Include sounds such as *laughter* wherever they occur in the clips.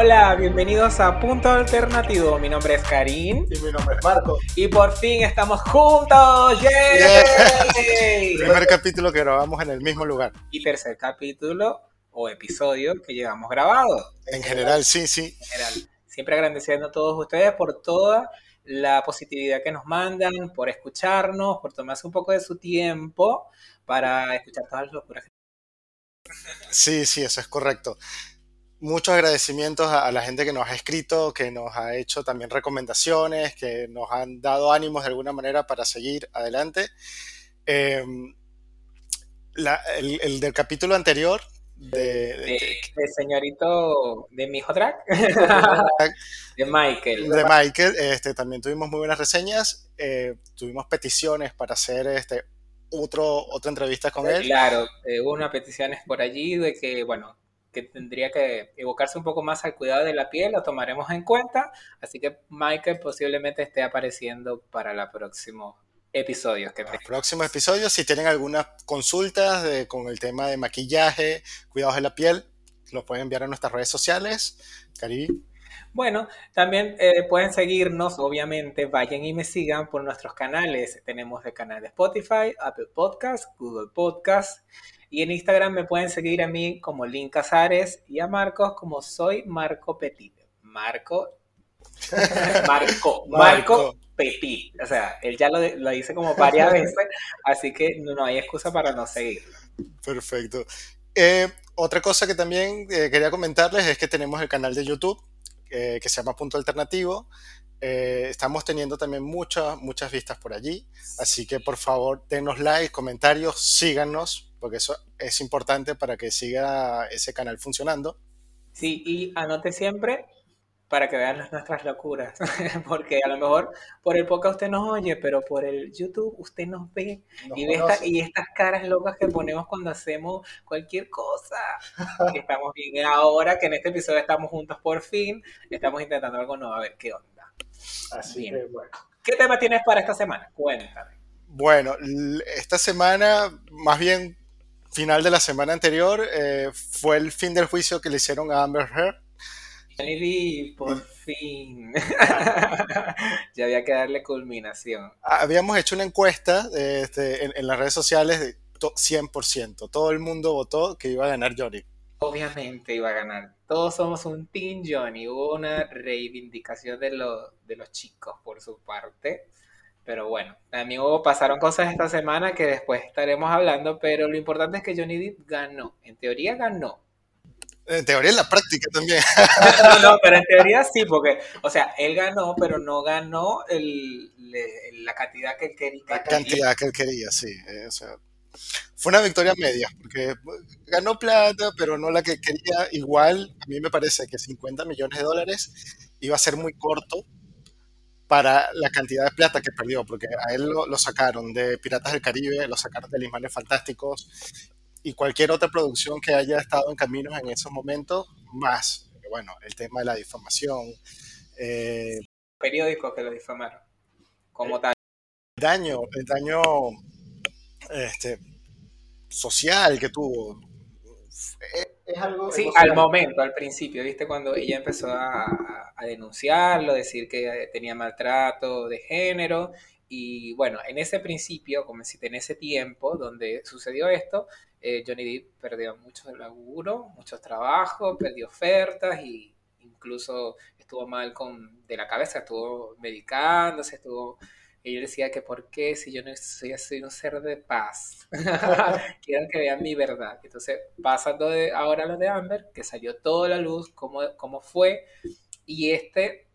Hola, bienvenidos a Punto Alternativo. Mi nombre es Karim. Y mi nombre es Marco. Y por fin estamos juntos. ¡Yay! Primer capítulo que grabamos en el mismo lugar. Y tercer capítulo o episodio que llevamos grabado. En general, sí, sí. En general. Siempre agradeciendo a todos ustedes por toda la positividad que nos mandan, por escucharnos, por tomarse un poco de su tiempo para escuchar todas las locuras. Sí, sí, eso es correcto. Muchos agradecimientos a, la gente que nos ha escrito, que nos ha hecho también recomendaciones, que nos han dado ánimos de alguna manera para seguir adelante. Em, el, del capítulo anterior de, de, señorito de mi hijo track *laughs* de Michael. De Michael este también tuvimos muy buenas reseñas. Eh, tuvimos peticiones para hacer este otro otra entrevista con él. claro eh, hubo unas peticiones por allí de que bueno que tendría que evocarse un poco más al cuidado de la piel, lo tomaremos en cuenta, así que Michael posiblemente esté apareciendo para la próximo episodios que Los próximos episodios, si tienen algunas consultas con el tema de maquillaje, cuidados de la piel, los pueden enviar a nuestras redes sociales. Cari. Bueno, también eh, pueden seguirnos, obviamente, vayan y me sigan por nuestros canales. Tenemos el canal de Spotify, Apple Podcast, Google Podcast. Y en Instagram me pueden seguir a mí como Link Casares y a Marcos como soy Marco Petit. *laughs* Marco. Marco. Marco Petit. O sea, él ya lo, lo dice como varias veces, así que no, hay excusa para no seguirlo. Perfecto. Eh, otra cosa que también eh, quería comentarles es que tenemos el canal de YouTube eh, que se llama Punto Alternativo. estamos teniendo también muchas, muchas vistas por allí, así que por favor denos like, comentarios, síganos, porque eso es importante para que siga ese canal funcionando. Sí, y anote siempre para que vean nuestras locuras, *laughs* porque a lo mejor por el podcast usted nos oye, pero por el YouTube usted nos ve y ve y estas caras locas que ponemos cuando hacemos cualquier cosa. que *laughs* estamos bien ahora, que en este episodio estamos juntos por fin, estamos intentando algo nuevo, a ver qué onda. Así que bueno. ¿Qué tema tienes para esta semana? Cuéntame. Bueno, esta semana, más bien final de la semana anterior, eh, fue el fin del juicio que le hicieron a Amber Heard por fin. *laughs* ya había que darle culminación. Habíamos hecho una encuesta este, en, las redes sociales de 100%. Todo el mundo votó que iba a ganar Johnny. Obviamente iba a ganar. Todos somos un Team Johnny. Hubo una reivindicación de, de los chicos por su parte. Pero bueno, también hubo, pasaron cosas esta semana que después estaremos hablando. Pero lo importante es que Johnny Depp ganó. En teoría ganó en teoría en la práctica también. No, no, pero en teoría sí, porque, o sea, él ganó, pero no ganó el, la cantidad que él quería. La cantidad que él quería, sí. Eh, o sea, fue una victoria media, porque ganó plata, pero no la que quería. Igual, a mí me parece que 50 millones de dólares iba a ser muy corto para la cantidad de plata que perdió, porque a él lo, lo sacaron de Piratas del Caribe, lo sacaron de Lismanes Fantásticos, y cualquier otra producción que haya estado en caminos en esos momentos, más. Bueno, el tema de la difamación. Eh, Periódicos que lo difamaron, como tal. El daño, el daño este, social que tuvo. Es, algo. Sí, al momento, al principio, ¿viste? Cuando ella empezó a, a denunciarlo, decir que tenía maltrato de género y bueno, en ese principio, como si en ese tiempo donde sucedió esto, eh, Johnny Depp perdió mucho laburo, muchos trabajos, perdió ofertas y incluso estuvo mal con de la cabeza, estuvo medicándose, estuvo y él decía que por qué si yo no soy, soy un ser de paz, *laughs* quiero que vean mi verdad. Entonces, pasando de ahora a lo de Amber, que salió toda la luz, cómo, cómo fue, y este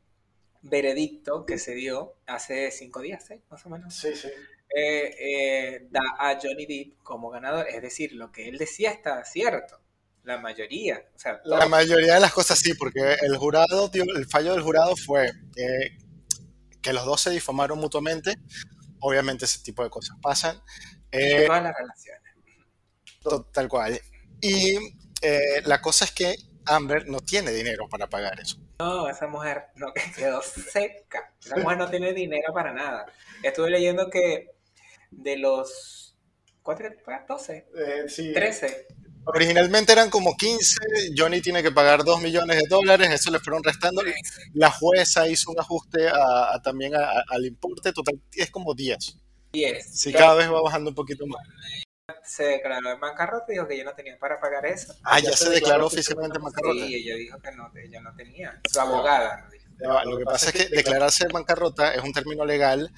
veredicto que se dio hace cinco días, ¿eh? más o menos. Sí, sí. Eh, eh, da a Johnny Depp como ganador. Es decir, lo que él decía está cierto. La mayoría. O sea, La mayoría de las cosas sí, porque el jurado, el fallo del jurado fue que los dos se difamaron mutuamente. Obviamente ese tipo de cosas pasan. Eh, todas las relaciones. Tal cual. Y la cosa es que Amber no tiene dinero para pagar eso. No, esa mujer no quedó seca. Esa mujer no tiene dinero para nada. Estuve leyendo que de los ¿cuántos? 12, eh, sí. 13, Originalmente eran como 15, Johnny tiene que pagar 2 millones de dólares, eso le fueron restando. La jueza hizo un ajuste a, también al importe, total es como 10. 10. Sí, cada vez va bajando un poquito más. Se declaró en bancarrota y dijo que ella no tenía para pagar eso. Ah, ya, se, declaró oficialmente en bancarrota. Sí, ella dijo que no, ella no tenía. Su abogada. lo que pasa es que declararse en bancarrota es un término legal.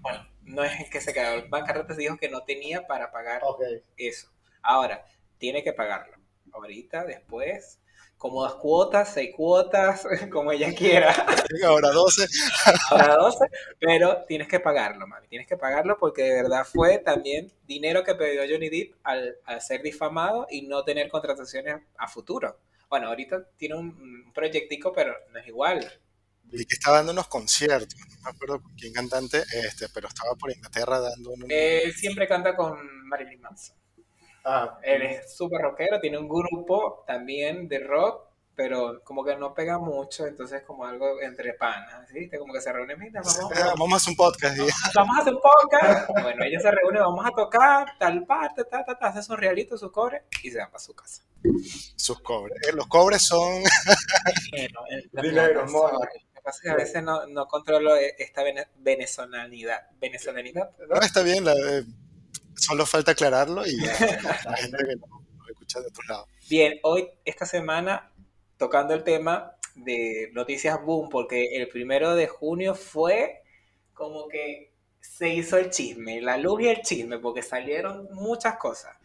Bueno, no es que se quedó en bancarrota, se dijo que no tenía para pagar eso. Ahora, tiene que pagarlo. Ahorita, después, como dos cuotas, seis cuotas, *laughs* como ella quiera. Ahora 12. Ahora 12, pero tienes que pagarlo, mami. Tienes que pagarlo porque de verdad fue también dinero que pidió Johnny Depp al, ser difamado y no tener contrataciones a futuro. Bueno, ahorita tiene un, proyectico, pero no es igual. Y que está dando unos conciertos, no me acuerdo con quién cantante, este, pero estaba por Inglaterra dando unos... Él siempre canta con Marilyn Manson. Ah, él es súper rockero, tiene un grupo también de rock, pero como que no pega mucho, entonces como algo entre panas, ¿viste? Como que se reúnen, vamos, vamos, a hacer un podcast. *laughs* Vamos a hacer un podcast. bueno, ellos se reúnen, vamos a tocar tal parte, ta, ta, ta, hacen sus realitos, sus cobres y se van para su casa. Sus cobres. Eh, los cobres son... *laughs* *laughs* Dinero, Lo que pasa es que a veces no, no controlo esta venezolanidad. ¿Venezolanidad? No, está bien, la, solo falta aclararlo y *laughs* la, gente que nos escucha de otros lados. Bien, hoy, esta semana, tocando el tema de Noticias Boom, porque el primero de junio fue como que se hizo el chisme, la luz y el chisme, porque salieron muchas cosas.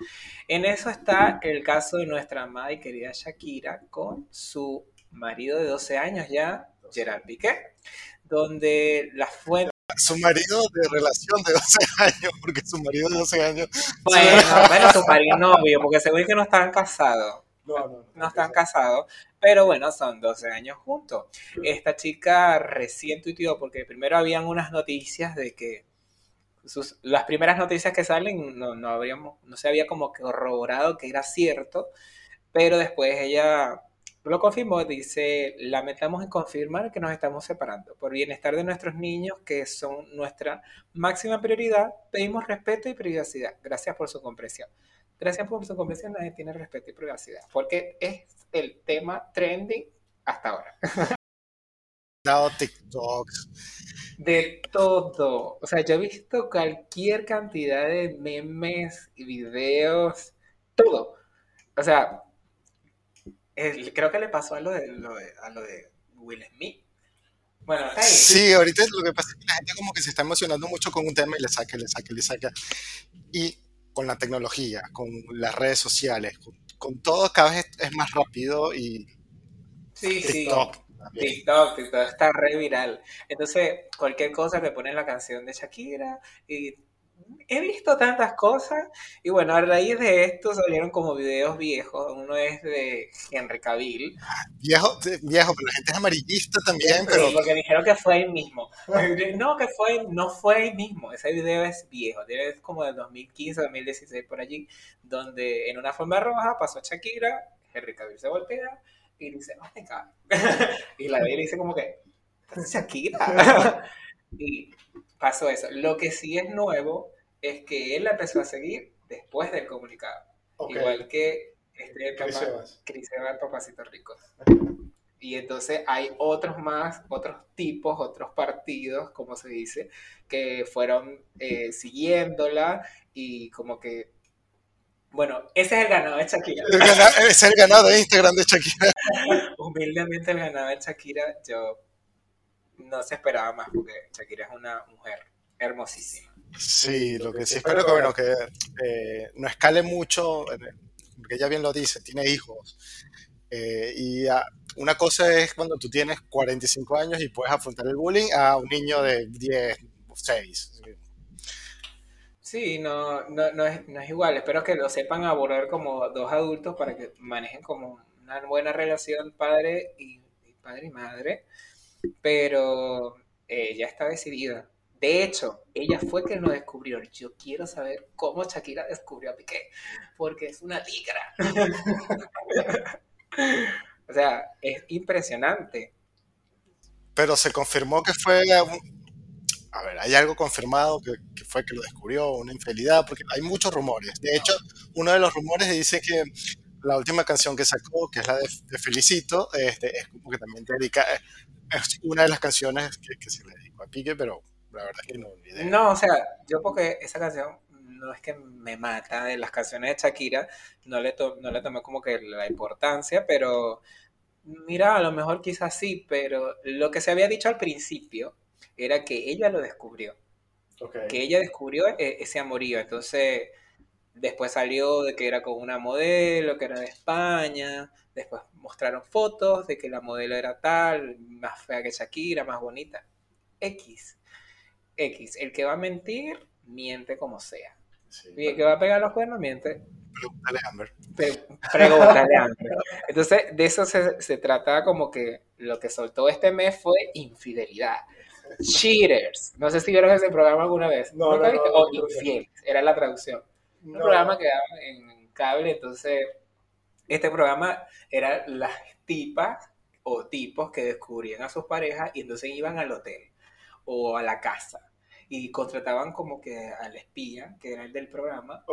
En eso está el caso de nuestra amada y querida Shakira con su marido de 12 años ya, Gerard Piqué, donde las fuentes su marido de relación de 12 *laughs* años, porque su marido de 12 años. Bueno, bueno, su marido novio, porque se ve que no están casados. No, no, no, no están casados, pero bueno, son 12 años juntos. Esta chica recién tuiteó, porque primero habían unas noticias de que sus, las primeras noticias que salen no, no, habríamos, no se había como corroborado que era cierto, pero después ella lo confirmó, dice, lamentamos en confirmar que nos estamos separando. Por bienestar de nuestros niños, que son nuestra máxima prioridad, pedimos respeto y privacidad. Gracias por su comprensión. Gracias por su comprensión, nadie tiene respeto y privacidad, porque es el tema trending hasta ahora. *laughs* Dado TikToks. De todo. O sea, yo he visto cualquier cantidad de memes y videos, todo. O sea, creo que le pasó a lo de, a lo de Will Smith. Bueno, Sí, ahorita lo que pasa es que la gente como que se está emocionando mucho con un tema y le saca, le saca, le saca. Y con la tecnología, con las redes sociales, con, todo cada vez es, más rápido y sí, TikTok. Sí. TikTok, TikTok está re viral. Entonces, cualquier cosa le ponen la canción de Shakira y he visto tantas cosas y bueno, a raíz de esto salieron como videos viejos. Uno es de Henry Cavill. Viejo, viejo, pero la gente es amarillista también, pero... porque dijeron que fue el mismo. *laughs* No, que fue, no fue el mismo. Ese video es viejo, es como del 2015, 2016 por allí, donde en una forma roja pasó Shakira, Henry Cavill se voltea y dice, no, *laughs* y la de él dice como que, ¿es Shakira? *laughs* y pasó eso. Lo que sí es nuevo es que él la empezó a seguir después del comunicado. Igual que este Chris Evans, Papacito Rico. Y entonces hay otros más, otros tipos, otros partidos, como se dice, que fueron eh, siguiéndola y como que bueno, ese es el ganado de Shakira. ese es el ganado de Instagram de Shakira. *laughs* Humildemente el ganado de Shakira, yo no se esperaba más porque Shakira es una mujer hermosísima. Sí, lo que sí espero que, bueno, que eh, no escale mucho, porque ella bien lo dice, tiene hijos. Eh, y una cosa es cuando tú tienes 45 años y puedes afrontar el bullying a un niño de 10, 6. Sí, no, no, no, es, no es igual. Espero que lo sepan abordar como dos adultos para que manejen como una buena relación padre y, padre y madre. Pero ya está decidida. De hecho, ella fue quien lo descubrió. Yo quiero saber cómo Shakira descubrió a Piqué, porque es una tigra. *laughs* o sea, es impresionante. Pero se confirmó que fue a ver, hay algo confirmado que, fue que lo descubrió, una infidelidad, porque hay muchos rumores. De hecho, uno de los rumores dice que la última canción que sacó, que es la de, Felicito, este, es como que también dedica, es una de las canciones que, se le dedicó a Pique, pero la verdad es que no olvidé. No, o sea, yo porque esa canción no es que me mata de las canciones de Shakira, no le, no le tomé como que la importancia, pero mira, a lo mejor quizás sí, pero lo que se había dicho al principio era que ella lo descubrió. Que ella descubrió e, ese amorío. Entonces, después salió de que era con una modelo, que era de España. Después mostraron fotos de que la modelo era tal, más fea que Shakira, más bonita. X. X. El que va a mentir, miente como sea. y el que va a pegar los cuernos, miente. Pregúntale a Amber. Pregúntale a *laughs* Amber. Entonces, de eso se, se trata como que lo que soltó este mes fue infidelidad. *laughs* Cheaters. No sé si vieron ese programa alguna vez. No, no, O Infieles, era la traducción. Un programa que daba en cable, entonces este programa era las tipas o tipos que descubrían a sus parejas y entonces iban al hotel o a la casa y contrataban como que al espía, que era el del programa,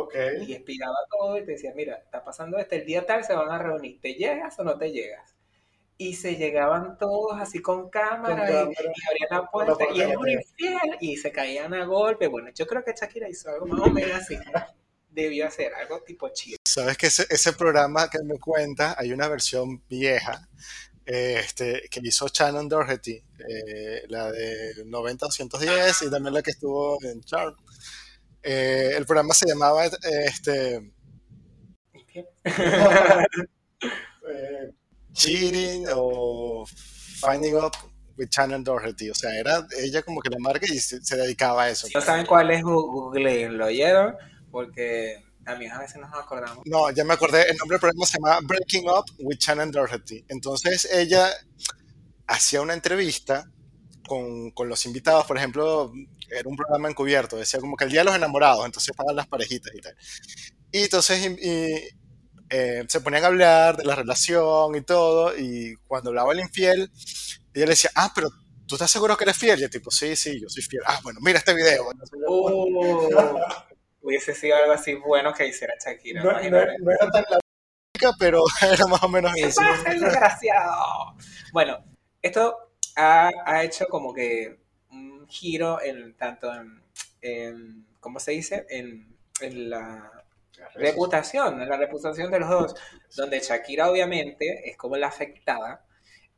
y espiaba todo y te decía, mira, está pasando este, el día tal se van a reunir, ¿te llegas o no te llegas? y se llegaban todos así con cámara, y, abrían la puerta y era un infiel y se caían a golpe. Bueno, yo creo que Shakira hizo algo más o menos así. Debió hacer algo tipo chido. Sabes que ese, ese programa que me cuenta, hay una versión vieja este, que hizo Shannon Doherty, eh, la de 90-210 y también la que estuvo en Charm. Eh, el programa se llamaba este, *laughs* eh, Cheating o Finding Up with Shannon Doherty. O sea, era ella como que la marca y se, dedicaba a eso. no saben cuál es Google, lo oyeron, porque también a veces nos acordamos. No, ya me acordé, el nombre del programa se llama Breaking Up with Shannon Doherty. Entonces ella hacía una entrevista con, con, los invitados, por ejemplo, era un programa encubierto, decía como que el día de los enamorados, entonces estaban las parejitas y tal. Y entonces y, eh, se ponían a hablar de la relación y todo, y cuando hablaba el infiel, ella le decía, ah, pero ¿tú estás seguro que eres fiel? Y el tipo, sí, sí, yo soy fiel. Ah, bueno, mira este video. Uh, hubiese sido algo así bueno que hiciera Shakira. No, era tan la pero *laughs* era más o menos eso. desgraciado! Bueno, esto ha, ha, hecho como que un giro en tanto en, en ¿cómo se dice? En, en la reputación, la reputación de los dos, donde Shakira obviamente es como la afectada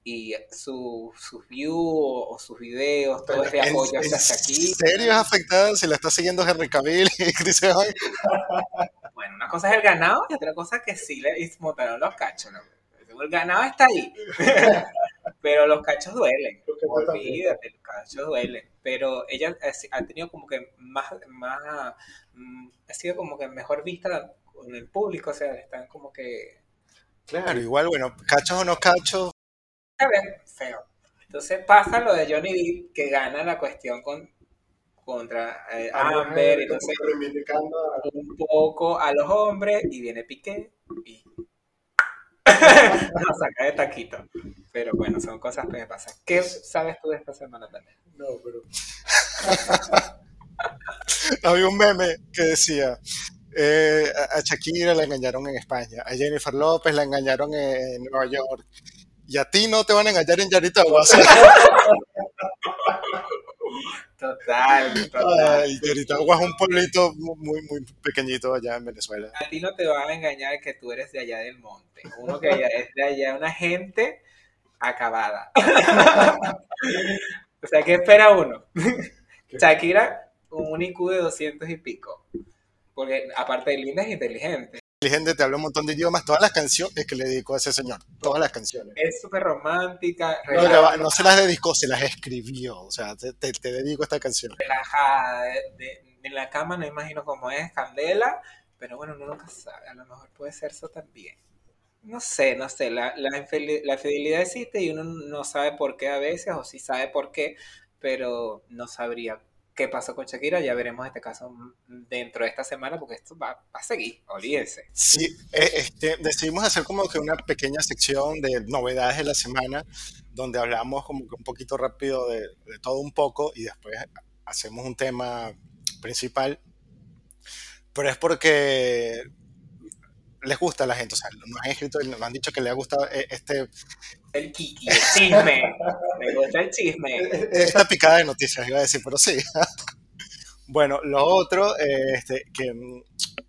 y sus views o sus videos, todo este apoyo hacia Shakira. ¿En serio es afectada si la está siguiendo Henry Cavill y *laughs* Chris Bueno, una cosa es el ganado y otra cosa es que sí le montaron los cachos. El ganado está ahí. *laughs* Pero los cachos duelen. Olvídate, los cachos duelen. Pero ella ha tenido como que más, más mm, ha sido como que mejor vista con el público, o sea, están como que... Claro, igual, bueno, cachos o no cachos. Feo. Entonces pasa lo de Johnny Depp, que gana la cuestión con, contra eh, Amber, entonces un poco a los hombres, y viene Piqué, y *laughs* *laughs* no, saca de taquito. Pero bueno, son cosas que me pasan. ¿Qué sabes tú de esta semana también? No, pero. *laughs* Había un meme que decía: eh, a Shakira la engañaron en España, a Jennifer López la engañaron en Nueva York, y a ti no te van a engañar en Yaritawa. *laughs* Total, total. Y Yaritawa es un pueblito muy, muy pequeñito allá en Venezuela. A ti no te van a engañar que tú eres de allá del monte. Uno que es de allá, una gente acabada. *laughs* o sea, ¿qué espera uno? Shakira, un IQ de 200 y pico. Porque aparte de linda, es inteligente. Inteligente, te habla un montón de idiomas. Todas las canciones que le dedicó a ese señor. Todas las canciones. Es súper romántica. No, se las dedicó, se las escribió. O sea, te, te, dedico esta canción. Relajada. en la cama no imagino cómo es, candela. Pero bueno, uno nunca sabe. A lo mejor puede ser eso también. No sé, no sé. La, la, la fidelidad existe y uno no sabe por qué a veces, o sí sabe por qué, pero no sabría qué pasó con Shakira, ya veremos este caso dentro de esta semana, porque esto va, a seguir, olvídense. Sí, eh, este, decidimos hacer como que una pequeña sección de novedades de la semana, donde hablamos como que un poquito rápido de, todo un poco y después hacemos un tema principal, pero es porque les gusta a la gente, o sea, nos han escrito y nos han dicho que les ha gustado eh, este... El kiki, el chisme, me gusta el chisme. Esta picada de noticias, iba a decir, pero sí. *laughs* Bueno, lo otro este, que,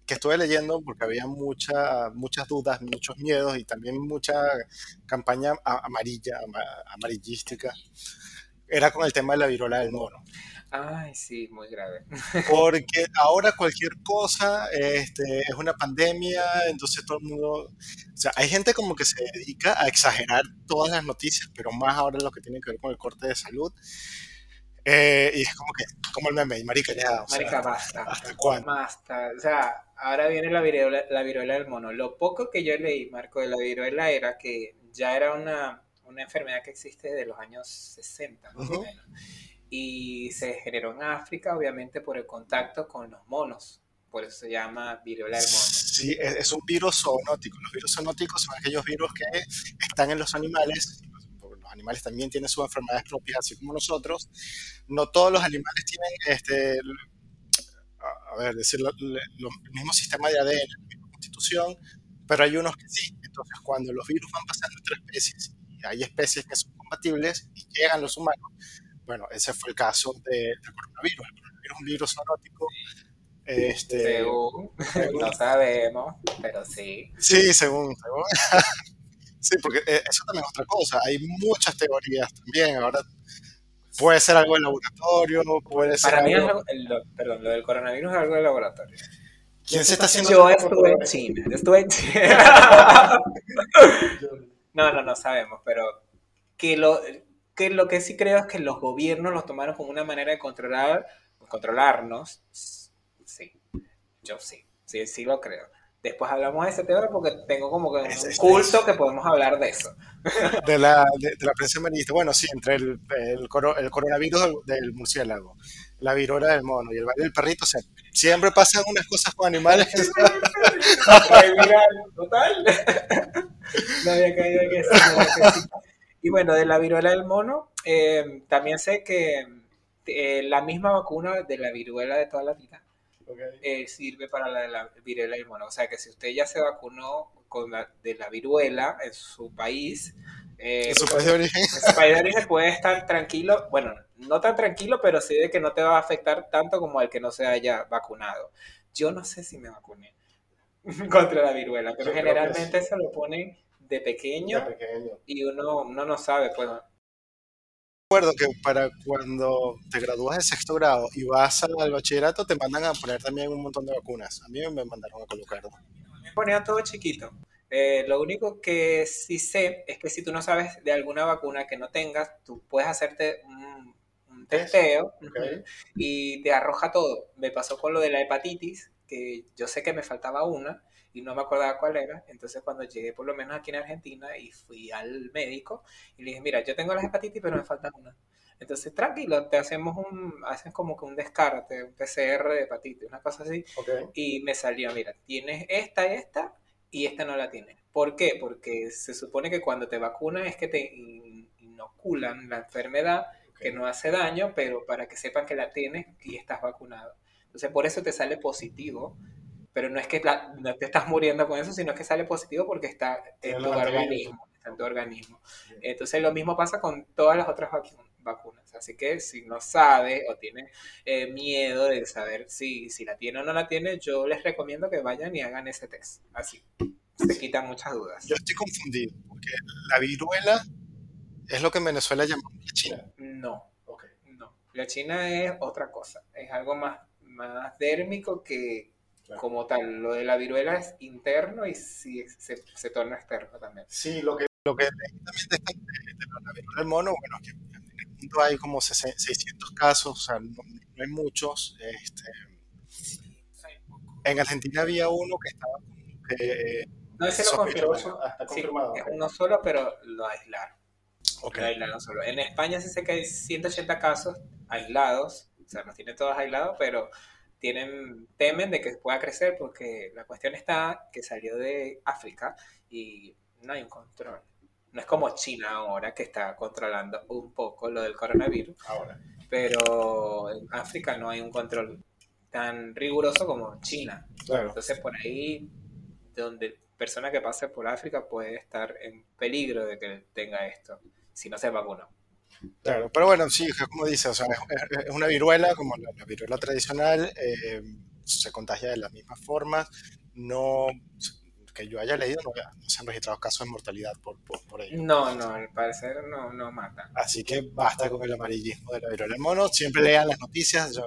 que, estuve leyendo, porque había mucha, muchas dudas, muchos miedos y también mucha campaña amarilla, amarillística, era con el tema de la viruela del mono. Ay, sí, muy grave. Porque *laughs* ahora cualquier cosa este, es una pandemia, entonces todo el mundo... O sea, hay gente como que se dedica a exagerar todas las noticias, pero más ahora lo que tiene que ver con el corte de salud. Eh, y es como que, como el meme, marica, ya. marica, basta. ¿Hasta cuándo? Basta. O sea, ahora viene la viruela, la viruela del mono. Lo poco que yo leí, Marco, de la viruela era que ya era una, una enfermedad que existe desde los años 60, más o menos y se generó en África, obviamente, por el contacto con los monos. Por eso se llama viruela del mono. Sí, es un virus zoonótico. Los virus zoonóticos son aquellos virus que están en los animales. Los animales también tienen sus enfermedades propias, así como nosotros. No todos los animales tienen este, a ver, decir, el mismo sistema de ADN, la misma constitución, pero hay unos que sí. Entonces, cuando los virus van pasando entre especies, y hay especies que son compatibles y llegan los humanos, bueno, ese fue el caso de, del coronavirus. El coronavirus es un virus zoonótico. Este, según, no sabemos, pero sí. Sí, según, según. *laughs* sí, porque eh, eso también es otra cosa. Hay muchas teorías también. Ahora puede ser algo de laboratorio, puede ser. Para mí, algo... perdón, lo del coronavirus es algo de laboratorio. ¿Quién se está haciendo? Yo estuve en China. Yo estuve en China. no, no, no sabemos, pero que lo, que lo que sí creo es que los gobiernos los tomaron como una manera de controlar, controlarnos. Sí, yo sí, sí, sí lo creo. Después hablamos de ese tema porque tengo como que un culto que podemos hablar de eso. De la, de, la prensa amarillista. Bueno, sí, entre el, el, coronavirus del, murciélago, la viruela del mono y el baile del perrito, o sea, siempre pasan unas cosas con animales. *laughs* total. *laughs* no había caído en eso. Y bueno, de la viruela del mono, eh, también sé que eh, la misma vacuna de la viruela de toda la vida eh, sirve para la de la viruela del mono. O sea que si usted ya se vacunó con la, de la viruela en su país, en su país de origen. En su país de origen puede estar tranquilo, bueno, no tan tranquilo, pero sí de que no te va a afectar tanto como el que no se haya vacunado. Yo no sé si me vacuné *laughs* contra la viruela, pero generalmente se lo ponen de pequeño, y uno, no sabe, pues. Recuerdo que para cuando te gradúas de sexto grado y vas al bachillerato te mandan a poner también un montón de vacunas. A mí me mandaron a colocar. Me ponían todo chiquito. Eh, lo único que sí sé es que si tú no sabes de alguna vacuna que no tengas, tú puedes hacerte un, testeo y te arroja todo. Me pasó con lo de la hepatitis, que yo sé que me faltaba una y no me acordaba cuál era. Entonces cuando llegué por lo menos aquí en Argentina y fui al médico y le dije, mira, yo tengo la hepatitis pero me falta una. Entonces, tranquilo, te hacemos un, hacen como que un descarte, un PCR de hepatitis, una cosa así. Y me salió, mira, tienes esta, esta y esta no la tienes. ¿Por qué? Porque se supone que cuando te vacunan es que te inoculan la enfermedad que no hace daño, pero para que sepan que la tienes y estás vacunado. Entonces, por eso te sale positivo pero no es que no te estás muriendo con eso, sino que sale positivo porque está en tu organismo, está en tu organismo. Entonces lo mismo pasa con todas las otras vacunas. Así que si no sabe o tiene eh, miedo de saber si, si la tiene o no la tiene, yo les recomiendo que vayan y hagan ese test. Así se quitan muchas dudas. Yo estoy confundido, porque la viruela es lo que en Venezuela llamamos la China. No, okay. no. La China es otra cosa, es algo más, más dérmico que, como tal. Lo de la viruela es interno y sí se, se torna externo también. Sí, lo que, lo que también de, de, la viruela del mono, bueno, que en el mundo hay como 600 casos, o sea, no, hay muchos. Este, en Argentina había uno que estaba que, no, ese lo confirmó, está confirmado. Sí, uno solo, pero lo aislaron. Okay. Lo aislaron solo. En España sí sé que hay 180 casos aislados, o sea, los tiene todos aislados, pero tienen, temen de que pueda crecer porque la cuestión está que salió de África y no hay un control. No es como China ahora que está controlando un poco lo del coronavirus. Ahora. pero en África no hay un control tan riguroso como China. Entonces por ahí, donde persona que pase por África puede estar en peligro de que tenga esto, si no se vacunó. Claro, pero bueno, sí, como dice, o sea, es, una viruela como la, viruela tradicional, eh, se contagia de la misma forma, no que yo haya leído, no, se han registrado casos de mortalidad por, por, ello. No, no, al parecer no, no mata. Así que basta con el amarillismo de la viruela del mono, siempre lean las noticias.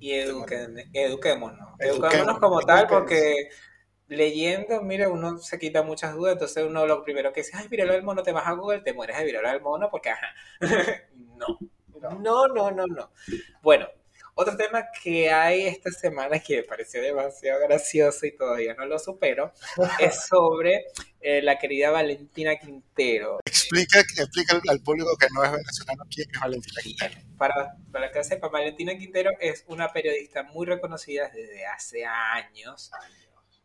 y eduquémonos, eduquémonos como tal, porque leyendo, mire, uno se quita muchas dudas, entonces uno lo primero que dice, ay, viruela del mono, te vas a Google, te mueres de viruela del mono, porque ajá. *laughs* no. No, no, no, no. Bueno, otro tema que hay esta semana que me pareció demasiado gracioso y todavía no lo supero *laughs* es sobre eh, la querida Valentina Quintero. Explica, explica al público que no es venezolano quién es Valentina Quintero. Para, para que sepa, Valentina Quintero es una periodista muy reconocida desde hace años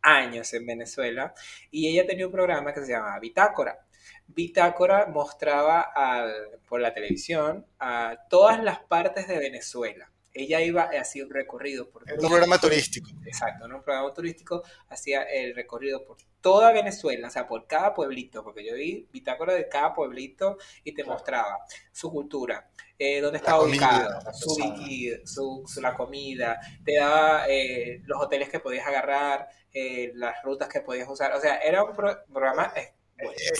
años en Venezuela y ella tenía un programa que se llamaba Bitácora. Bitácora mostraba al, por la televisión a todas las partes de Venezuela. Ella iba, hacía un recorrido por... un programa turístico. Exacto, un programa turístico hacía el recorrido por toda Venezuela, o sea, por cada pueblito, porque yo vi bitácora de cada pueblito y te mostraba su cultura, eh, dónde estaba ubicado, su, su, la comida, te daba eh, los hoteles que podías agarrar, eh, las rutas que podías usar. O sea, era un programa... Eh,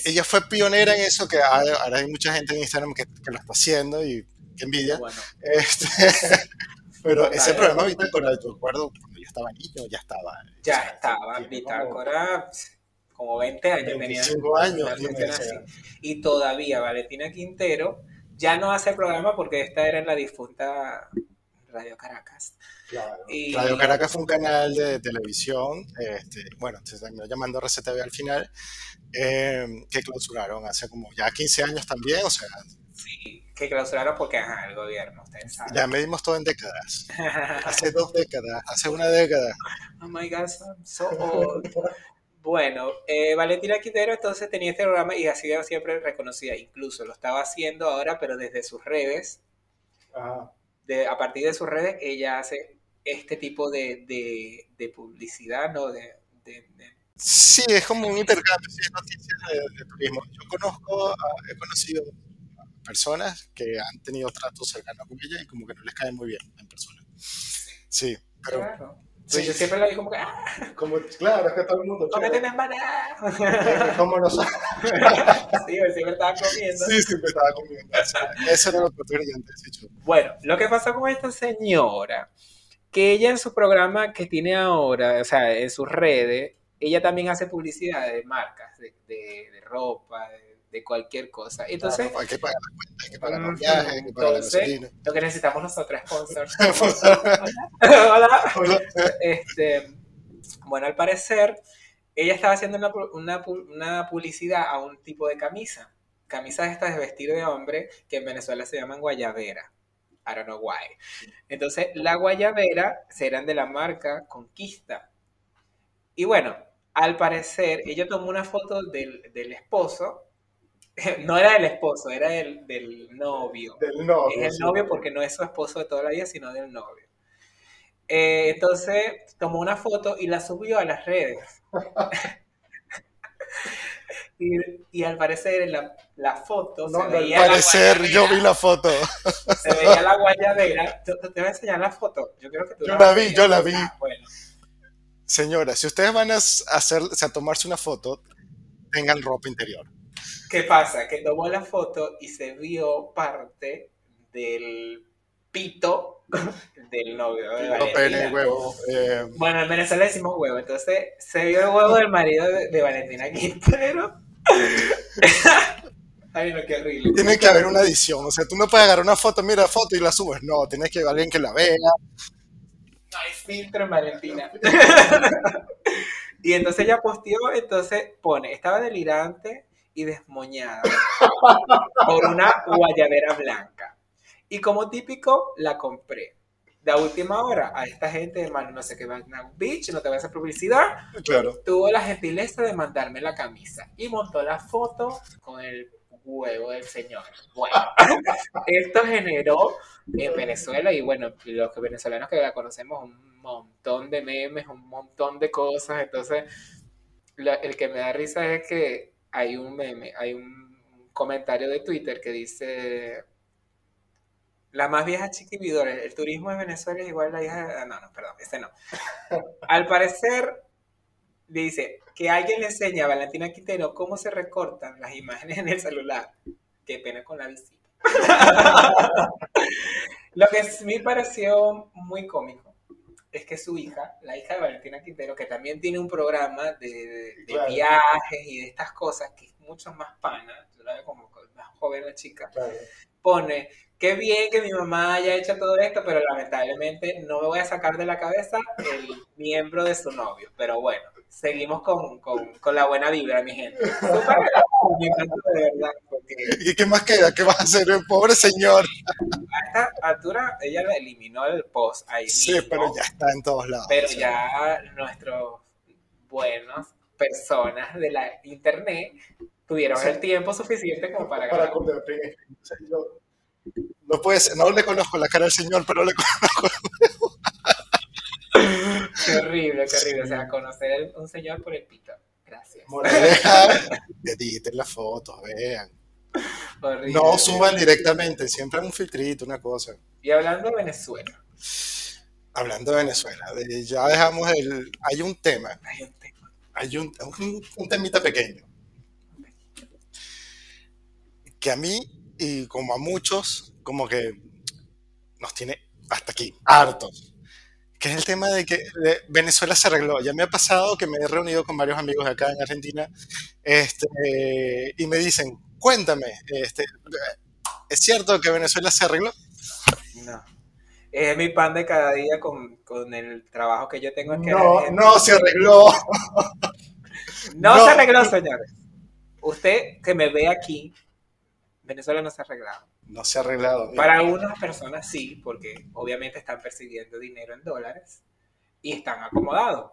ella fue pionera en eso, que ahora hay mucha gente en Instagram que, lo está haciendo y qué envidia. Este, *laughs* pero ese programa Bitácora, te acuerdo, cuando yo estaba niño, ya estaba. Ya estaba, Bitácora, como 20 años 25 años. Y todavía Valentina Quintero ya no hace programa porque esta era en la difunta Radio Caracas. Radio Caracas fue un canal de televisión, este, bueno, se terminó llamando RCTV al final, eh, que clausuraron hace como ya 15 años también, o sea... Sí, que clausuraron porque ajá, el gobierno, ustedes saben. Ya medimos todo en décadas. hace dos décadas, hace una década. Oh my God, I'm so old. Bueno, eh, Valentina Quintero entonces tenía este programa y ha sido siempre reconocida, incluso lo estaba haciendo ahora, pero desde sus redes. Ajá a partir de sus redes, ella hace este tipo de, de, publicidad, ¿no? De, Sí, es como un intercambio de noticias de, turismo. Yo conozco, he conocido personas que han tenido tratos cercanos con ella y como que no les cae muy bien en persona. Sí, pero... Sí, yo siempre la digo como que, ¡ah! Como, claro, es que todo el mundo. ¿Cómo tienes maná? ¿Cómo no sabes? *laughs* sí, siempre estaba comiendo. Sí, siempre estaba comiendo. Eso era lo que tú dicho. Bueno, lo que pasó con esta señora, que ella en su programa que tiene ahora, o sea, en sus redes, ella también hace publicidad de marcas, de, de, de ropa, de de cualquier cosa. Entonces, hay que pagar la cuenta, hay que pagar los viajes, hay que pagar la Lo que necesitamos nosotros sponsors. *laughs* Hola. *laughs* Hola. Este, bueno, al parecer, ella estaba haciendo una, una, una, publicidad a un tipo de camisa. Camisas estas de vestir de hombre que en Venezuela se llaman guayabera. I don't know why. Entonces, la guayabera serán de la marca Conquista. Y bueno, al parecer, ella tomó una foto del, del esposo *laughs* no era del esposo, era del, del novio. Del novio. Es el novio porque no es su esposo de toda la vida, sino del novio. Eh, entonces tomó una foto y la subió a las redes. *laughs* y, al parecer la, la foto no, se veía al parecer yo vi la foto. se veía la guayabera. Te, te, voy a enseñar la foto. Yo creo que tú yo la, vi, yo la vi. Ah, bueno. Señora, si ustedes van a, hacer, a tomarse una foto, tengan ropa interior. ¿Qué pasa? Que tomó la foto y se vio parte del pito *laughs* del novio. Huevo. Eh. Bueno, en Venezuela decimos huevo, entonces se vio el huevo del marido de, Valentina Quintero. *laughs* Ay, no, qué horrible. Tiene que haber una edición, o sea, tú no puedes agarrar una foto, mira foto y la subes, no, tienes que alguien que la vea. No hay filtro en Valentina. *laughs* y entonces ella posteó, entonces pone, estaba delirante, y desmoñada por una guayabera blanca. Y como típico, la compré. de última hora a esta gente de no sé qué, Beach, no te voy a hacer publicidad. Claro. Tuvo la gentileza de mandarme la camisa y montó la foto con el huevo del señor. Bueno, *laughs* esto generó en Venezuela y bueno, los venezolanos que la conocemos un montón de memes, un montón de cosas. Entonces, el que me da risa es que hay un meme, hay un comentario de Twitter que dice la más vieja chiquibidora, el turismo en Venezuela es igual a la hija de... Ah, no, no, perdón, este no. Al parecer, dice que alguien le enseña a Valentina Quintero cómo se recortan las imágenes en el celular. Qué pena con la visita. *laughs* Lo que me pareció muy cómico es que su hija, la hija de Valentina Quintero, que también tiene un programa de, viajes y de estas cosas, que es mucho más pana, yo la veo como más joven la chica, pone qué bien que mi mamá haya hecho todo esto, pero lamentablemente no me voy a sacar de la cabeza el miembro de su novio. Pero bueno, seguimos con, con, con la buena vibra, mi gente. ¿Y qué más queda? ¿Qué vas a hacer, el pobre señor? A esta altura, ella le eliminó el post ahí. Sí, pero ya está en todos lados. Pero ya nuestros buenos personas de la internet tuvieron el tiempo suficiente como para... Para convertir no puede ser, no le conozco la cara al señor, pero le conozco. qué horrible, qué horrible. O sea, conocer a un señor por el pito. Gracias. editen las fotos, vean. No suban directamente, siempre un filtrito, una cosa. Y hablando de Venezuela. Hablando de Venezuela, ya dejamos el. Hay un tema. Hay un tema. Hay un, un temita pequeño. Que a mí, y como a muchos, como que nos tiene hasta aquí, hartos. Que es el tema de que Venezuela se arregló. Ya me ha pasado que me he reunido con varios amigos de acá en Argentina este, y me dicen, cuéntame, este, ¿es cierto que Venezuela se arregló? No. Es mi pan de cada día con, con el trabajo que yo tengo. Que no, no se arregló. no, no se arregló, señores. Usted que me ve aquí, Venezuela no se ha arreglado no se ha arreglado. Para algunas personas sí, porque obviamente están percibiendo dinero en dólares y están acomodados.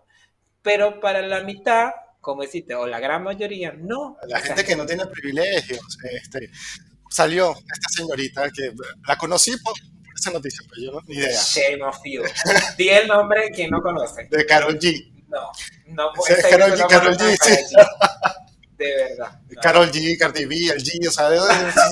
Pero para la mitad, como deciste, o la gran mayoría, no. La gente que no tiene privilegios. Este, salió esta señorita que la conocí por, esa noticia, pero yo no ni idea. Shame of you. Di el nombre quien no conoce. De Carol G. No, no puede ser. Carol G, Carol G, sí. De verdad. Carol G, Cardi B, el G, o sea, de,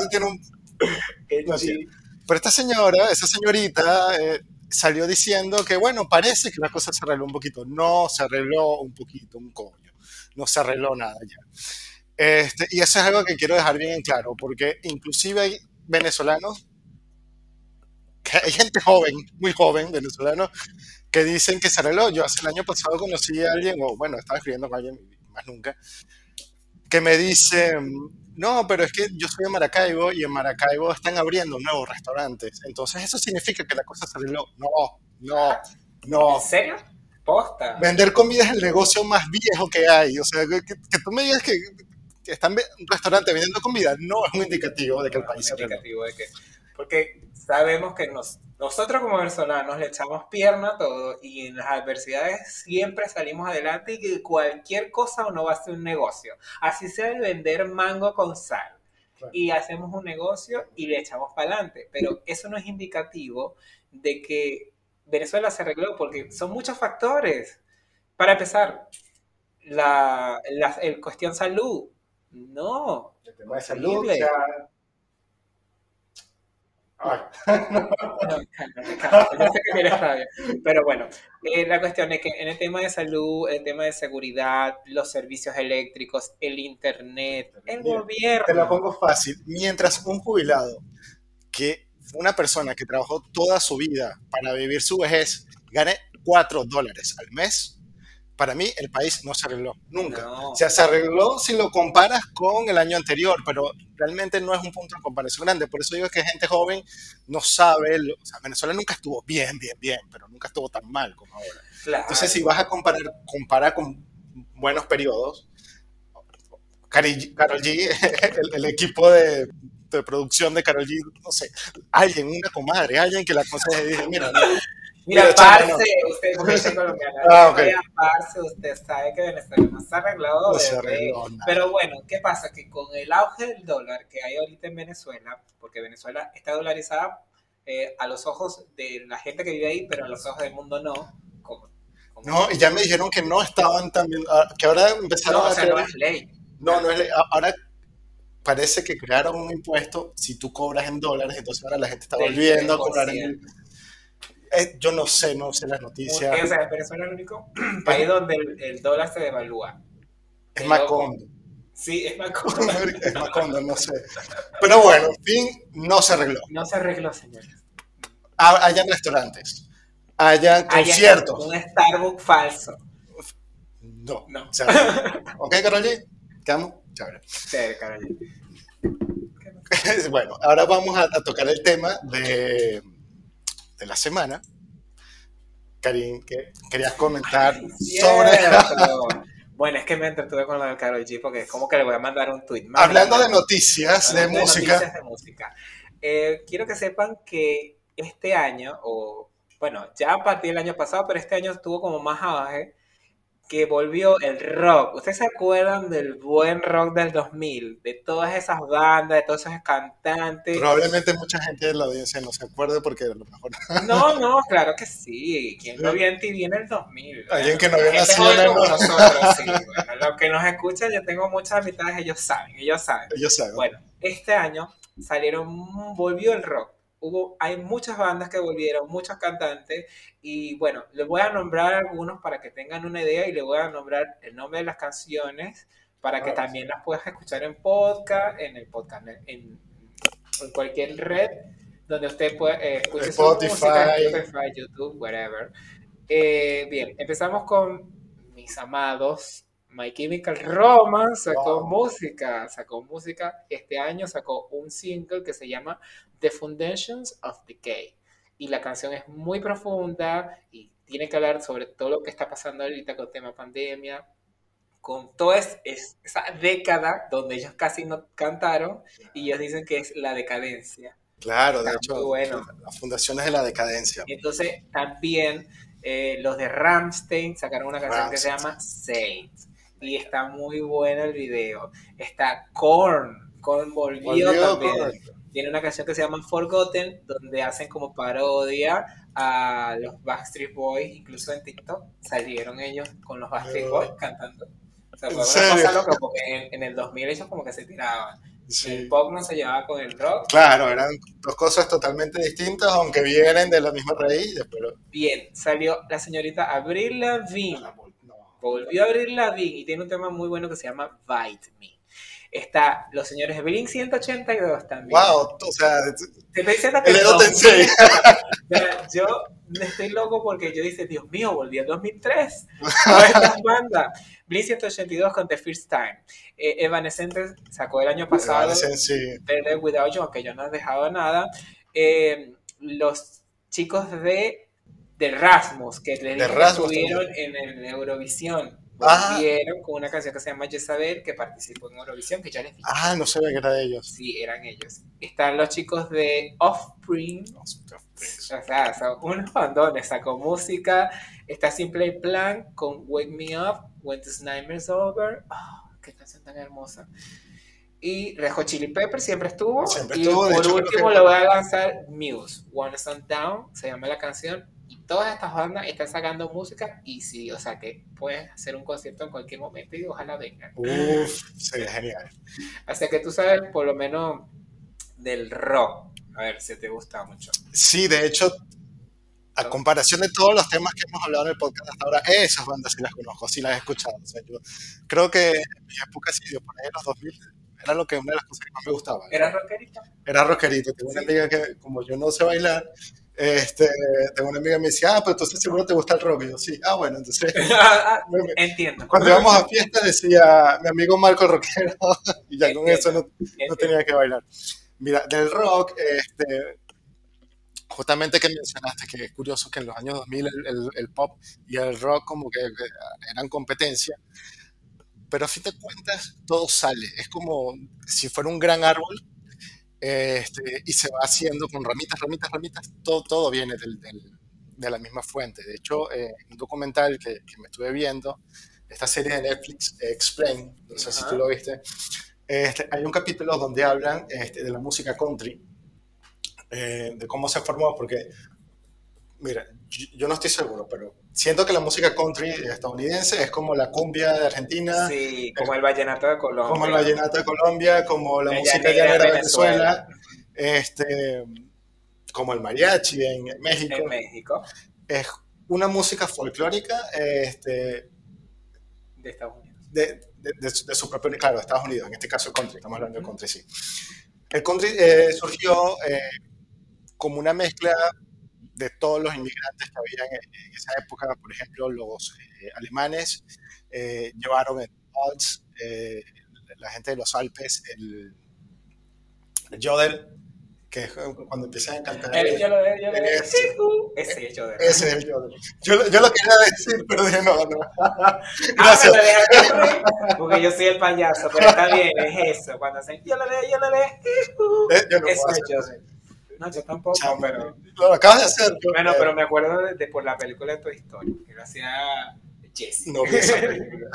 tiene un *laughs* pero esta señora, esa señorita, eh, salió diciendo que, bueno, parece que la cosa se arregló un poquito. No se arregló un poquito, un coño. No se arregló nada ya. Este, y eso es algo que quiero dejar bien en claro, porque inclusive hay venezolanos, hay gente joven, muy joven, venezolanos, que dicen que se arregló. Yo hace el año pasado conocí a alguien, o bueno, estaba escribiendo con alguien, más nunca, que me dice, no, pero es que yo soy de Maracaibo y en Maracaibo están abriendo nuevos restaurantes. Entonces eso significa que la cosa se arregló. No, no, no. ¿En serio? Posta. Vender comida es el negocio más viejo que hay. O sea, que, tú me digas que, están un restaurante vendiendo comida no es un indicativo de que el país se arregló. indicativo de que, porque sabemos que nos, nosotros como venezolanos le echamos pierna a todo y en las adversidades siempre salimos adelante y que cualquier cosa uno va a hacer un negocio. Así sea de vender mango con sal. Y hacemos un negocio y le echamos para adelante. Pero eso no es indicativo de que Venezuela se arregló porque son muchos factores. Para empezar, la, la cuestión salud. No. El tema de salud, Pero bueno, eh, la cuestión es que en el tema de salud, el tema de seguridad, los servicios eléctricos, el internet, el gobierno. Te lo pongo fácil. Mientras un jubilado, que una persona que trabajó toda su vida para vivir su vejez, gane 4 dólares al mes, para mí el país no se arregló, nunca. O sea, se arregló si lo comparas con el año anterior, pero realmente no es un punto de comparación grande. Por eso digo que gente joven no sabe, o sea, Venezuela nunca estuvo bien, bien, bien, pero nunca estuvo tan mal como ahora. Entonces, si vas a comparar, compara con buenos periodos, Carol G, *laughs* el, equipo de, producción de Carol G, no sé, alguien, una comadre, alguien que la y dice, mira, Mira, Parce, usted, porque es *laughs* colombiana, ah, okay. Parce, usted sabe que Venezuela no se arregló. No se arregló Pero bueno, ¿qué pasa? Que con el auge del dólar que hay ahorita en Venezuela, porque Venezuela está dolarizada eh, a los ojos de la gente que vive ahí, pero a los ojos del mundo no. no, y ya me dijeron que no estaban también, ah, que ahora empezaron a... no es ley. No, no es ley. Ahora parece que crearon un impuesto si tú cobras en dólares, entonces ahora la gente está volviendo a cobrar en... Eh, yo no sé, no sé las noticias. O sea, Venezuela es el único país donde el, dólar se devalúa. Es Macondo. Sí, es Macondo. *laughs* es Macondo, no sé. Pero bueno, en fin, no se arregló. No se arregló, señores. Hayan restaurantes, hayan conciertos. Un Starbucks falso. No. No. *laughs* ¿Ok, Carolina? ¿Quedamos? Chévere. Sí, *laughs* bueno, ahora vamos a, tocar el tema de, de la semana. Karim, que querías comentar sobre... Bueno, es que me entretuve con lo del Karol G porque es como que le voy a mandar un tweet. Hablando de noticias, de, música. Noticias de música. Eh, quiero que sepan que este año, o bueno, ya a partir del año pasado, pero este año estuvo como más abajo, que volvió el rock. ¿Ustedes se acuerdan del buen rock del 2000? De todas esas bandas, de todos esos cantantes. Probablemente mucha gente de la audiencia no se acuerde porque a lo mejor... *laughs* No, no, claro que sí. ¿Quién no vio en TV en el 2000? Alguien que no había nacido en el nosotros, sí. Bueno, los que nos escuchan, yo tengo muchas amistades, ellos saben, ellos saben. Ellos saben. Bueno, este año salieron, volvió el rock hubo, hay muchas bandas que volvieron, muchos cantantes, y bueno, les voy a nombrar algunos para que tengan una idea y les voy a nombrar el nombre de las canciones para que también las puedas escuchar en podcast, en el podcast, en, cualquier red donde usted puede eh, escuchar Spotify. música, Spotify, YouTube, whatever. Eh, bien, empezamos con mis amados My Chemical Romance sacó música, sacó música, este año sacó un single que se llama The Foundations of Decay. Y la canción es muy profunda y tiene que hablar sobre todo lo que está pasando ahorita con el tema pandemia, con toda esa década donde ellos casi no cantaron y ellos dicen que es la decadencia. Claro, de hecho, bueno. las fundaciones de la decadencia. Entonces, también eh, los de Ramstein sacaron una canción que se llama Saints y está muy bueno el video. Está Korn, Korn volvió, también. Tiene una canción que se llama Forgotten, donde hacen como parodia a los Backstreet Boys, incluso en TikTok salieron ellos con los Backstreet Boys cantando. O sea, fue una cosa loca porque en, el 2000 ellos como que se tiraban. El pop no se llevaba con el rock. Claro, eran dos cosas totalmente distintas, aunque vienen de la misma raíz. Pero... Bien, salió la señorita Avril Lavigne volvió a abrir la VIN y tiene un tema muy bueno que se llama Bite Me. Está los señores de Blink 182 también. Wow, o sea, te estoy diciendo que *laughs* yo estoy loco porque yo dice, Dios mío, volví al 2003 con estas *laughs* bandas. Blink 182 con The First Time. Eh, Evanescence sacó el año pasado sí. Better Without You, aunque yo no he dejado nada. Eh, los chicos de de Rasmus, que les estuvieron en el Eurovisión. Ah. Volvieron con una canción que se llama Jezabel, que participó en Eurovisión, que ya les dije. Ah, no sabía que era de ellos. Sí, eran ellos. Están los chicos de Offspring. O sea, son unos bandones, sacó música. Está Simple Plan con Wake Me Up, When the Nightmare's Over. Oh, qué canción tan hermosa. Y Rejo Chili Pepper siempre estuvo. Siempre y por último le voy a lanzar Muse, One Sun Down, se llama la canción todas estas bandas están sacando música y sí, o sea que puedes hacer un concierto en cualquier momento y ojalá vengan. Uf, sería genial. Así que tú sabes por lo menos del rock. A ver si te gusta mucho. Sí, de hecho, a comparación de todos los temas que hemos hablado en el podcast hasta ahora, esas bandas sí las conozco, sí las he escuchado. O sea, yo creo que en mi época, sí, por ahí en los 2000, era lo que una de las cosas que más me gustaba. ¿Era rockerito? Era rockerito. Tengo una amiga que, como yo no sé bailar, este, tengo una amiga que me decía, ah, pero entonces seguro te gusta el rock. Y yo, sí, ah, bueno, entonces. *laughs* Ah, *laughs* entiendo. Cuando íbamos a fiesta decía mi amigo Marco rockero, *laughs* y ya con eso no, no, tenía que bailar. Mira, del rock, este, justamente que mencionaste, que es curioso que en los años 2000 el, el, pop y el rock como que eran competencia, pero a fin de cuentas todo sale. Es como si fuera un gran árbol este, y se va haciendo con ramitas, ramitas, ramitas, todo, todo viene del, de la misma fuente. De hecho, eh, un documental que, me estuve viendo, esta serie de Netflix, Explain, no sé si tú lo viste, este, hay un capítulo donde hablan este, de la música country, eh, de cómo se formó, porque, mira, yo, no estoy seguro, pero siento que la música country estadounidense es como la cumbia de Argentina. Sí, como el vallenato de Colombia. Como el vallenato de Colombia, como la, música llanera de Venezuela. Este, como el mariachi en México. En México. Es una música folclórica este, de Estados Unidos. De, de, su propio, claro, de Estados Unidos, en este caso el country, estamos hablando del country, sí. El country eh, surgió eh, como una mezcla de todos los inmigrantes que había en, esa época, por ejemplo, los eh, alemanes llevaron el Alps, la gente de los Alpes, el, el Jodel, que es cuando empiezan a cantar. El, yo lo, yo lo, ese, es Yoder. Ese es el Yoder. Yo, yo lo quería decir, pero dije no, no. Gracias. Ah, porque yo soy el payaso, pero está bien, es eso. Cuando hacen yo lo leo, yo lo leo. Eh, eso es Yoder. No, yo tampoco, Chamo, pero. Lo acabas de hacer. Yo, bueno, pero me acuerdo de, de, por la película de Toy Story, que lo hacía Jesse. No vi esa *laughs* película.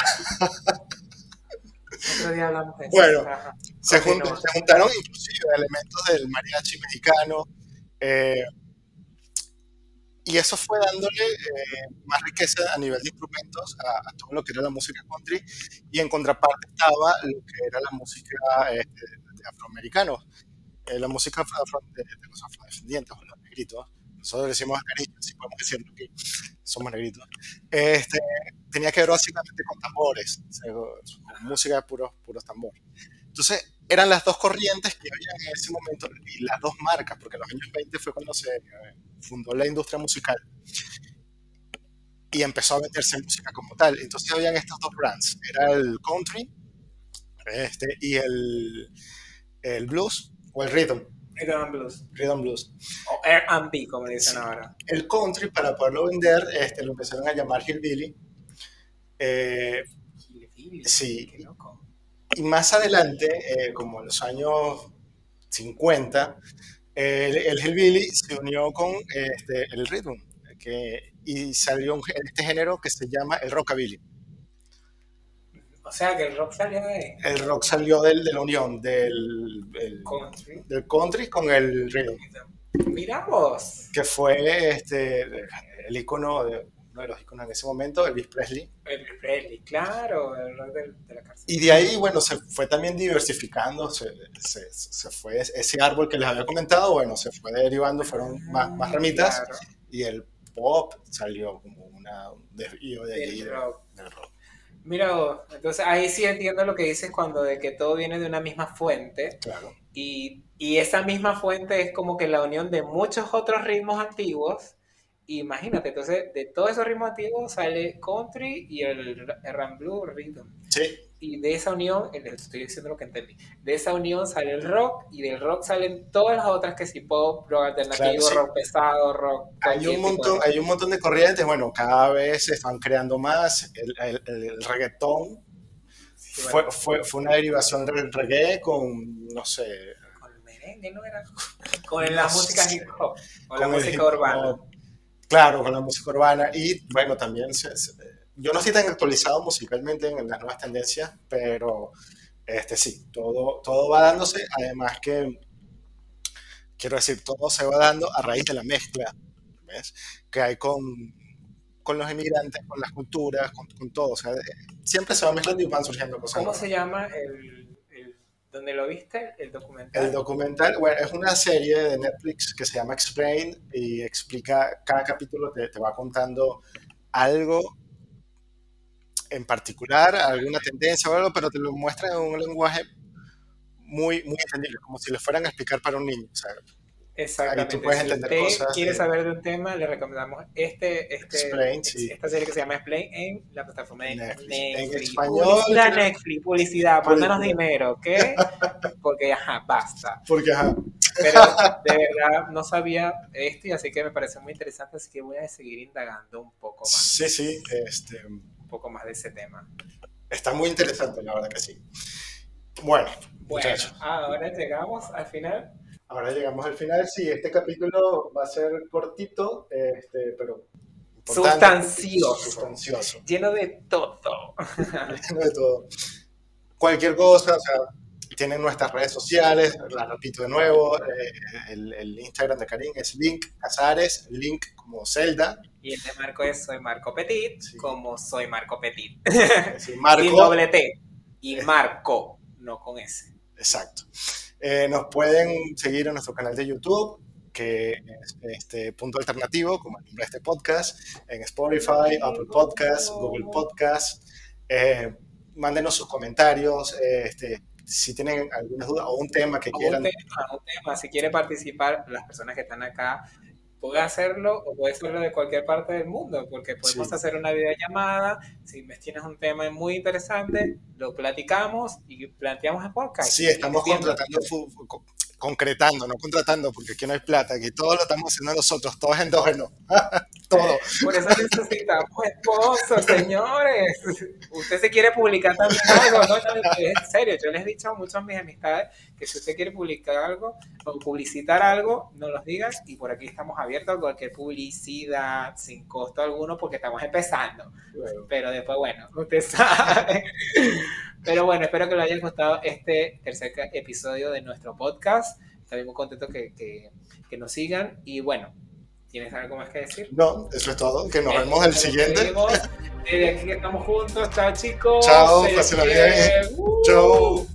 Otro día hablamos de eso. Bueno, se, juntaron inclusive elementos del mariachi mexicano. Eh, y eso fue dándole eh, más riqueza a nivel de instrumentos a, todo lo que era la música country. Y en contraparte estaba lo que era la música este, de afroamericanos. Eh, la música de, los afrodescendientes o los negritos. Nosotros decimos cariño, si podemos decirlo aquí, somos negritos. Este, tenía que ver básicamente con tambores, con música de puros, puros tambores. Entonces, eran las dos corrientes que había en ese momento y las dos marcas, porque en los años 20 fue cuando se eh, fundó la industria musical y empezó a venderse música como tal. Entonces, habían estos dos brands: era el country este, y el, el blues o el rhythm. Rhythm and blues. Rhythm blues. O R&B, como dicen ahora. El country, para poderlo vender, este, lo empezaron a llamar hillbilly eh, sí. Y más adelante, eh, como en los años 50, el, el hillbilly se unió con este, el rhythm que, y salió un, este género que se llama el rockabilly. O sea, que el rock salió de... El rock salió del, de la unión del, country. del country con el rhythm. Miramos. Que fue este, el icono de uno de los iconos en ese momento, Elvis Presley. Elvis Presley, claro, el rock de, la cárcel. Y de ahí, bueno, se fue también diversificando, se, se, se, fue ese árbol que les había comentado, bueno, se fue derivando, fueron más, más ramitas, y el pop salió como una, un desvío de ahí del rock. Mira entonces ahí sí entiendo lo que dices cuando de que todo viene de una misma fuente. Claro. Y, y esa misma fuente es como que la unión de muchos otros ritmos antiguos Imagínate, entonces de todos esos ritmos antiguos sale country y el R&B rhythm. Sí. Y de esa unión, estoy diciendo lo que entendí, de esa unión sale el rock y del rock salen todas las otras que sí pop, rock alternativo, rock pesado, rock... Hay un, montón, hay un montón de corrientes, bueno, cada vez se están creando más, el, el, reggaetón fue, fue, fue, una derivación del reggae con, no sé... Con el merengue, ¿no era? *laughs* Con la música hip hop, con la música urbana. Claro, con la música urbana. Y bueno, también yo no estoy tan actualizado musicalmente en las nuevas tendencias, pero este sí, todo, todo va dándose, además que quiero decir, todo se va dando a raíz de la mezcla ¿ves? que hay con, con los inmigrantes, con las culturas, con, con todo, o sea, siempre se va mezclando y van surgiendo cosas. ¿Cómo se llama el ¿Dónde lo viste? ¿El documental? El documental, bueno, es una serie de Netflix que se llama Explain y explica, cada capítulo te, te va contando algo en particular, alguna tendencia o algo, pero te lo muestra en un lenguaje muy, muy entendible, como si le fueran a explicar para un niño. O sea, Exactamente. si usted quiere saber de un tema, le recomendamos este, este, esta serie que se llama Explain en la plataforma de Netflix. En español. Publicidad Netflix, publicidad, mándanos dinero, ¿ok? Porque, ajá, basta. Porque, ajá. Pero de verdad no sabía esto y así que me parece muy interesante, así que voy a seguir indagando un poco más. Sí, sí, este... Un poco más de ese tema. Está muy interesante, la verdad que sí. Bueno, bueno ahora llegamos al final Ahora llegamos al final. Sí, este capítulo va a ser cortito, este, pero sustancioso, sustancioso. Lleno de todo. *laughs* Lleno de todo. Cualquier cosa, o sea, tienen nuestras redes sociales, la repito de nuevo, eh, el, Instagram de Karim es Link Casares, Link como Zelda. Y el de Marco es Soy Marco Petit, como Soy Marco Petit. Sí, Marco. Sin doble T. Y Marco, no con S. Exacto. Eh, nos pueden seguir en nuestro canal de YouTube, que es este punto alternativo, como el nombre de este podcast, en Spotify, Apple Podcasts, Google Podcasts. Eh, mándenos sus comentarios, este, si tienen alguna duda o un tema que quieran. Un tema, un tema, si quiere participar, las personas que están acá, puede hacerlo o puede hacerlo de cualquier parte del mundo, porque podemos hacer una videollamada, si me tienes un tema muy interesante, lo platicamos y planteamos el podcast. Sí, estamos contratando concretando, no contratando, porque aquí no hay plata, aquí todo lo estamos haciendo nosotros, *laughs* todo es endógeno, todo. Por eso necesitamos esposos, señores. Usted se quiere publicar también algo, no, en serio, yo les he dicho a muchos de mis amistades que si usted quiere publicar algo o publicitar algo, nos lo digas y por aquí estamos abiertos a cualquier publicidad sin costo alguno porque estamos empezando. Pero después, bueno, usted sabe. Pero bueno, espero que les haya gustado este tercer episodio de nuestro podcast. Estoy muy contento que, que, que nos sigan. Y bueno, ¿tienes algo más que decir? No, eso es todo. Que nos vemos el siguiente. Desde aquí estamos juntos. Chao, chicos. Chao, pásenla bien. Uh. Chao.